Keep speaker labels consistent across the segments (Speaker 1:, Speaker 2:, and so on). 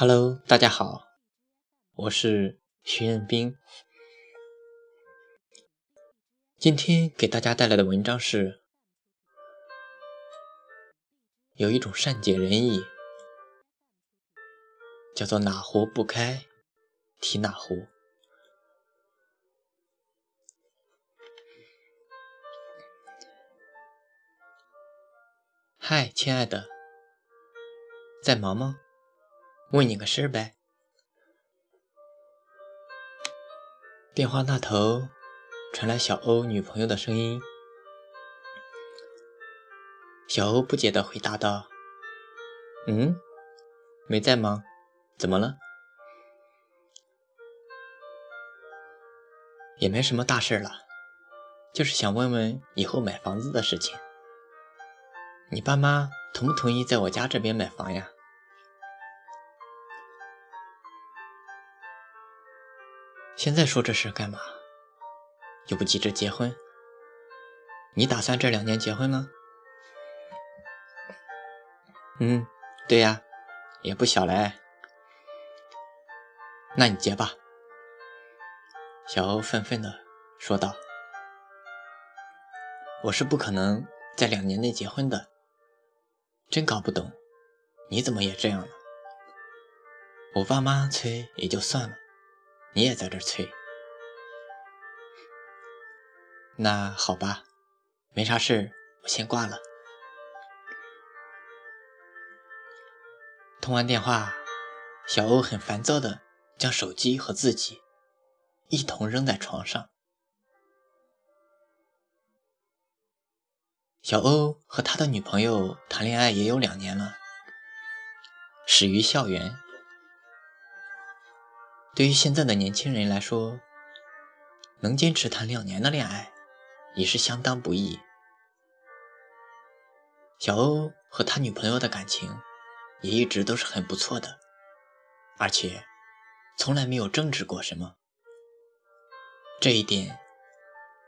Speaker 1: Hello，大家好，我是徐彦斌。今天给大家带来的文章是：有一种善解人意，叫做哪壶不开提哪壶。嗨，亲爱的，在忙吗？问你个事儿呗。电话那头传来小欧女朋友的声音。小欧不解的回答道：“嗯，没在吗，怎么了？也没什么大事了，就是想问问以后买房子的事情。”你爸妈同不同意在我家这边买房呀？现在说这事干嘛？又不急着结婚。你打算这两年结婚吗？嗯，对呀，也不小了。那你结吧。小欧愤愤的说道：“我是不可能在两年内结婚的。”真搞不懂，你怎么也这样了？我爸妈催也就算了，你也在这催。那好吧，没啥事，我先挂了。通完电话，小欧很烦躁的将手机和自己一同扔在床上。小欧和他的女朋友谈恋爱也有两年了，始于校园。对于现在的年轻人来说，能坚持谈两年的恋爱已是相当不易。小欧和他女朋友的感情也一直都是很不错的，而且从来没有争执过什么。这一点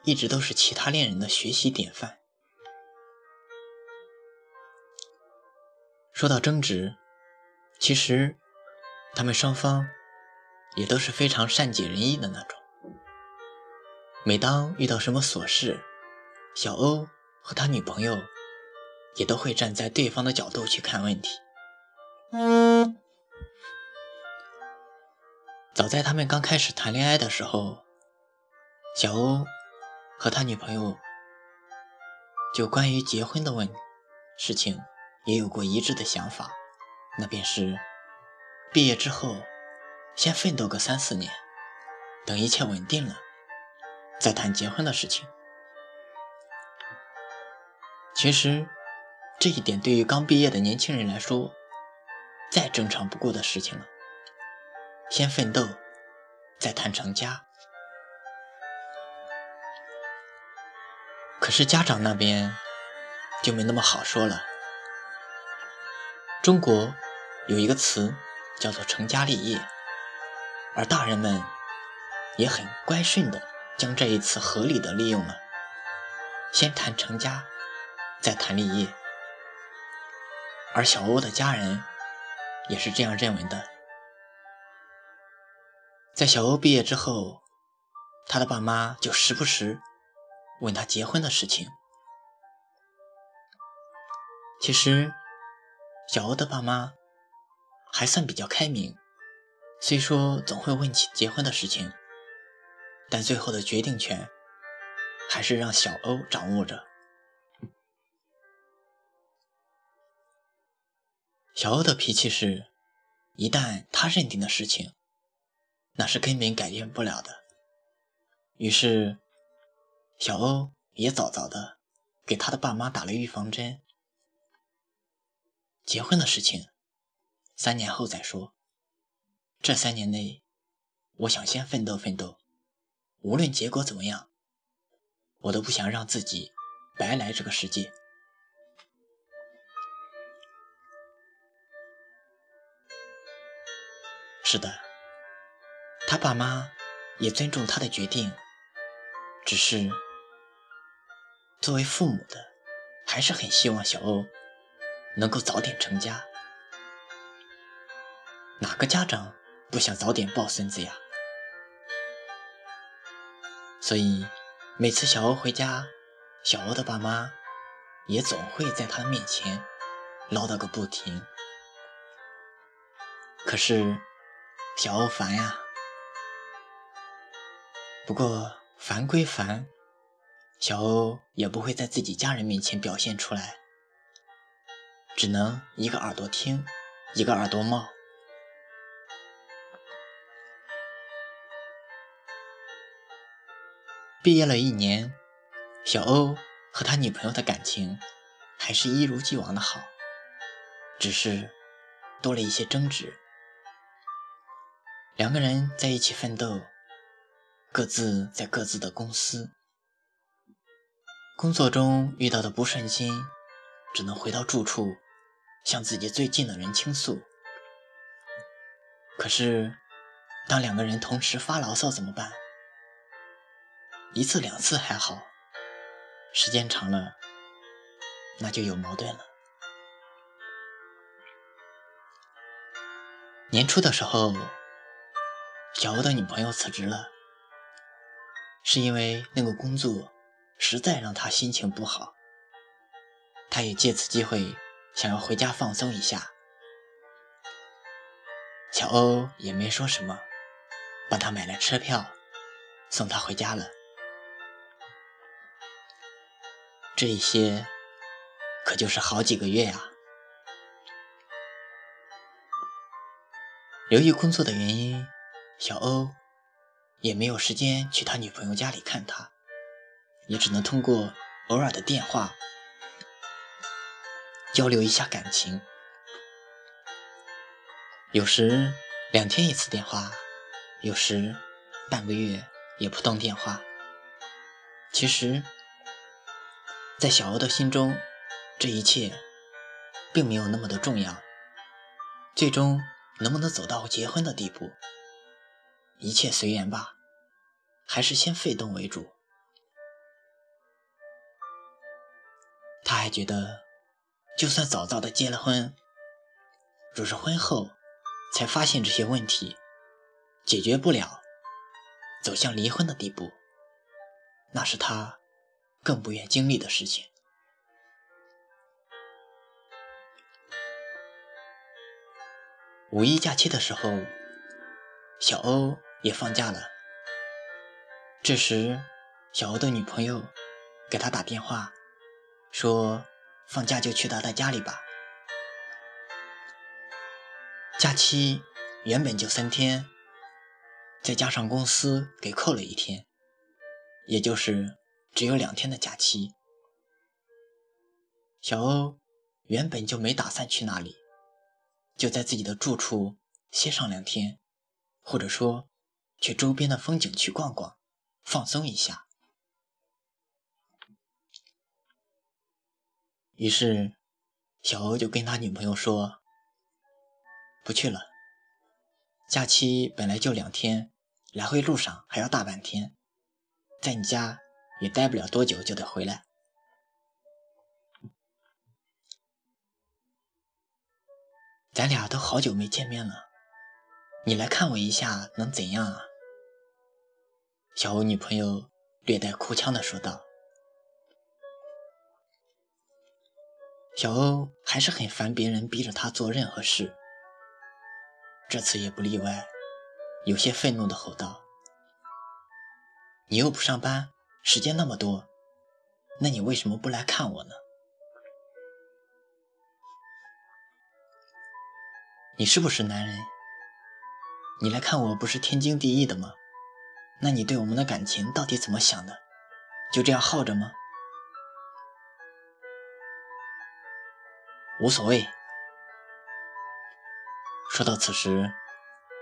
Speaker 1: 一直都是其他恋人的学习典范。说到争执，其实他们双方也都是非常善解人意的那种。每当遇到什么琐事，小欧和他女朋友也都会站在对方的角度去看问题。早在他们刚开始谈恋爱的时候，小欧和他女朋友就关于结婚的问事情。也有过一致的想法，那便是毕业之后先奋斗个三四年，等一切稳定了再谈结婚的事情。其实这一点对于刚毕业的年轻人来说，再正常不过的事情了。先奋斗，再谈成家。可是家长那边就没那么好说了。中国有一个词叫做“成家立业”，而大人们也很乖顺的将这一次合理的利用了，先谈成家，再谈立业。而小欧的家人也是这样认为的。在小欧毕业之后，他的爸妈就时不时问他结婚的事情。其实。小欧的爸妈还算比较开明，虽说总会问起结婚的事情，但最后的决定权还是让小欧掌握着。小欧的脾气是，一旦他认定的事情，那是根本改变不了的。于是，小欧也早早的给他的爸妈打了预防针。结婚的事情，三年后再说。这三年内，我想先奋斗奋斗，无论结果怎么样，我都不想让自己白来这个世界。是的，他爸妈也尊重他的决定，只是作为父母的，还是很希望小欧。能够早点成家。哪个家长不想早点抱孙子呀？所以每次小欧回家，小欧的爸妈也总会在他面前唠叨个不停。可是小欧烦呀。不过烦归烦，小欧也不会在自己家人面前表现出来，只能一个耳朵听，一个耳朵冒。毕业了一年，小欧和他女朋友的感情还是一如既往的好，只是多了一些争执。两个人在一起奋斗，各自在各自的公司，工作中遇到的不顺心，只能回到住处向自己最近的人倾诉。可是，当两个人同时发牢骚怎么办？一次两次还好，时间长了，那就有矛盾了。年初的时候，小欧的女朋友辞职了，是因为那个工作实在让他心情不好。他也借此机会想要回家放松一下，小欧也没说什么，帮他买了车票，送他回家了。这一些可就是好几个月呀。由于工作的原因，小欧也没有时间去他女朋友家里看他，也只能通过偶尔的电话交流一下感情。有时两天一次电话，有时半个月也不通电话。其实。在小欧的心中，这一切并没有那么的重要。最终能不能走到结婚的地步，一切随缘吧，还是先被动为主。他还觉得，就算早早的结了婚，若是婚后才发现这些问题解决不了，走向离婚的地步，那是他。更不愿经历的事情。五一假期的时候，小欧也放假了。这时，小欧的女朋友给他打电话，说：“放假就去他的家里吧。”假期原本就三天，再加上公司给扣了一天，也就是。只有两天的假期，小欧原本就没打算去那里，就在自己的住处歇上两天，或者说去周边的风景区逛逛，放松一下。于是，小欧就跟他女朋友说：“不去了，假期本来就两天，来回路上还要大半天，在你家。”也待不了多久，就得回来。咱俩都好久没见面了，你来看我一下能怎样啊？小欧女朋友略带哭腔的说道。小欧还是很烦别人逼着他做任何事，这次也不例外，有些愤怒的吼道：“你又不上班？”时间那么多，那你为什么不来看我呢？你是不是男人？你来看我不是天经地义的吗？那你对我们的感情到底怎么想的？就这样耗着吗？无所谓。说到此时，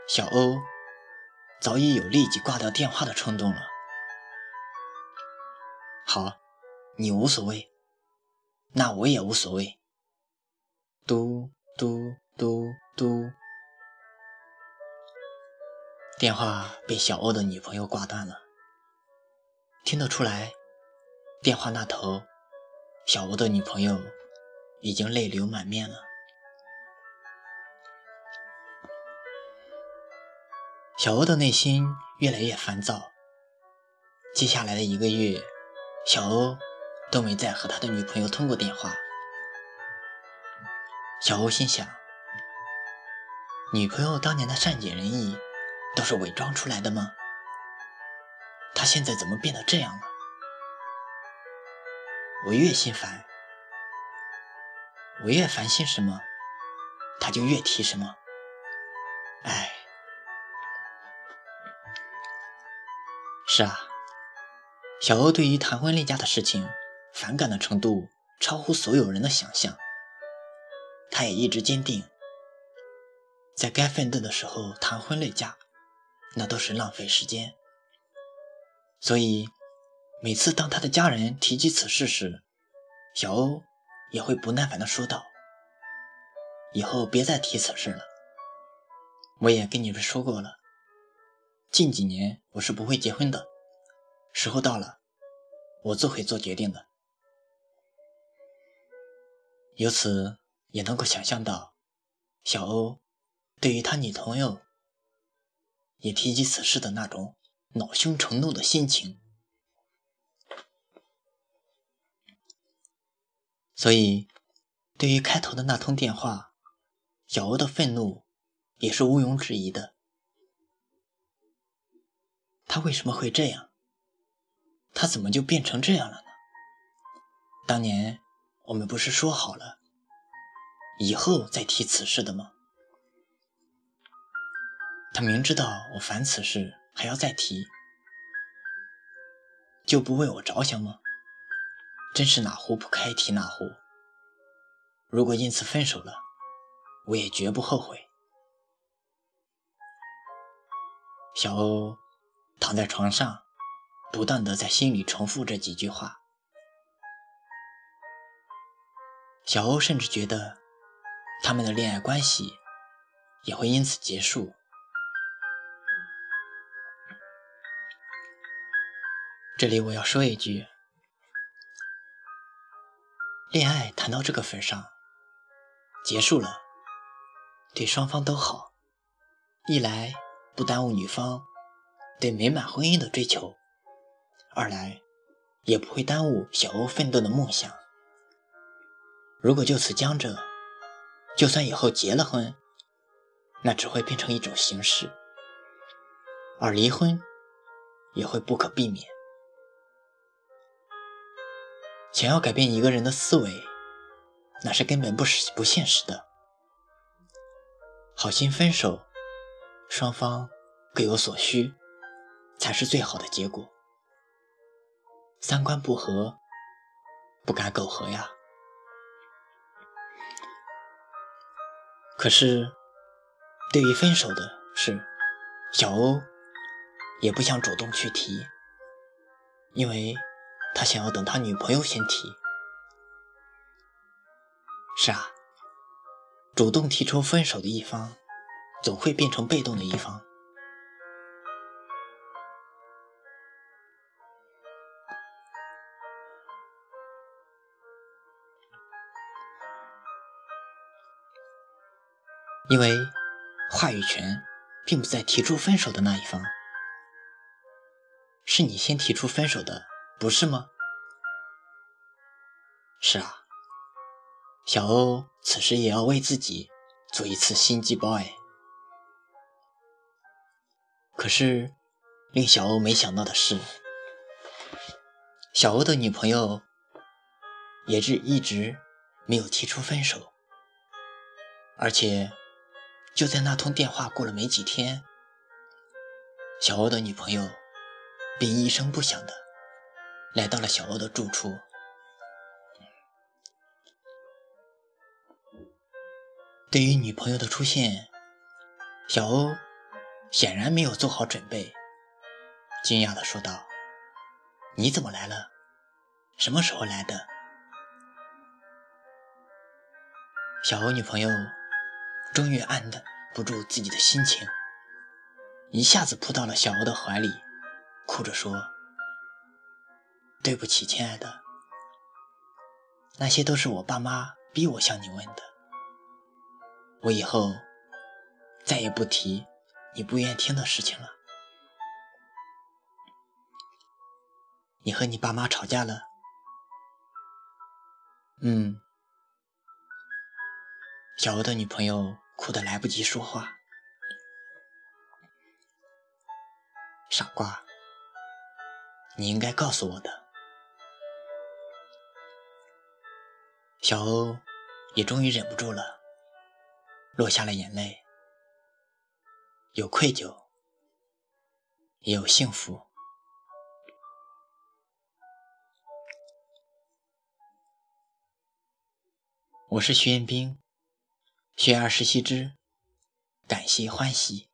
Speaker 1: 小欧早已有立即挂掉电话的冲动了。好，你无所谓，那我也无所谓。嘟嘟嘟嘟，电话被小欧的女朋友挂断了。听得出来，电话那头，小欧的女朋友已经泪流满面了。小欧的内心越来越烦躁。接下来的一个月，小欧都没再和他的女朋友通过电话。小欧心想：女朋友当年的善解人意，都是伪装出来的吗？他现在怎么变得这样了？我越心烦，我越烦心什么，他就越提什么。哎，是啊，小欧对于谈婚恋嫁的事情反感的程度超乎所有人的想象。他也一直坚定，在该奋斗的时候谈婚恋嫁，那都是浪费时间。所以。每次当他的家人提及此事时，小欧也会不耐烦地说道：“以后别再提此事了。我也跟你们说过了，近几年我是不会结婚的。时候到了，我自会做决定的。”由此也能够想象到，小欧对于他女朋友也提及此事的那种恼羞成怒的心情。所以，对于开头的那通电话，小欧的愤怒也是毋庸置疑的。他为什么会这样？他怎么就变成这样了呢？当年我们不是说好了，以后再提此事的吗？他明知道我烦此事，还要再提，就不为我着想吗？真是哪壶不开提哪壶。如果因此分手了，我也绝不后悔。小欧躺在床上，不断的在心里重复这几句话。小欧甚至觉得，他们的恋爱关系也会因此结束。这里我要说一句。恋爱谈到这个份上，结束了，对双方都好。一来不耽误女方对美满婚姻的追求，二来也不会耽误小欧奋斗的梦想。如果就此僵着，就算以后结了婚，那只会变成一种形式，而离婚也会不可避免。想要改变一个人的思维，那是根本不是不现实的。好心分手，双方各有所需，才是最好的结果。三观不合，不敢苟合呀。可是，对于分手的事，小欧也不想主动去提，因为。他想要等他女朋友先提。是啊，主动提出分手的一方，总会变成被动的一方。因为话语权并不在提出分手的那一方，是你先提出分手的。不是吗？是啊，小欧此时也要为自己做一次心机 boy。可是，令小欧没想到的是，小欧的女朋友也是一直没有提出分手，而且就在那通电话过了没几天，小欧的女朋友便一声不响的。来到了小欧的住处。对于女朋友的出现，小欧显然没有做好准备，惊讶的说道：“你怎么来了？什么时候来的？”小欧女朋友终于按捺不住自己的心情，一下子扑到了小欧的怀里，哭着说。对不起，亲爱的，那些都是我爸妈逼我向你问的。我以后再也不提你不愿意听的事情了。你和你爸妈吵架了？嗯。小欧的女朋友哭得来不及说话。傻瓜，你应该告诉我的。小欧也终于忍不住了，落下了眼泪，有愧疚，也有幸福。我是徐彦斌，学而时习之，感谢欢喜。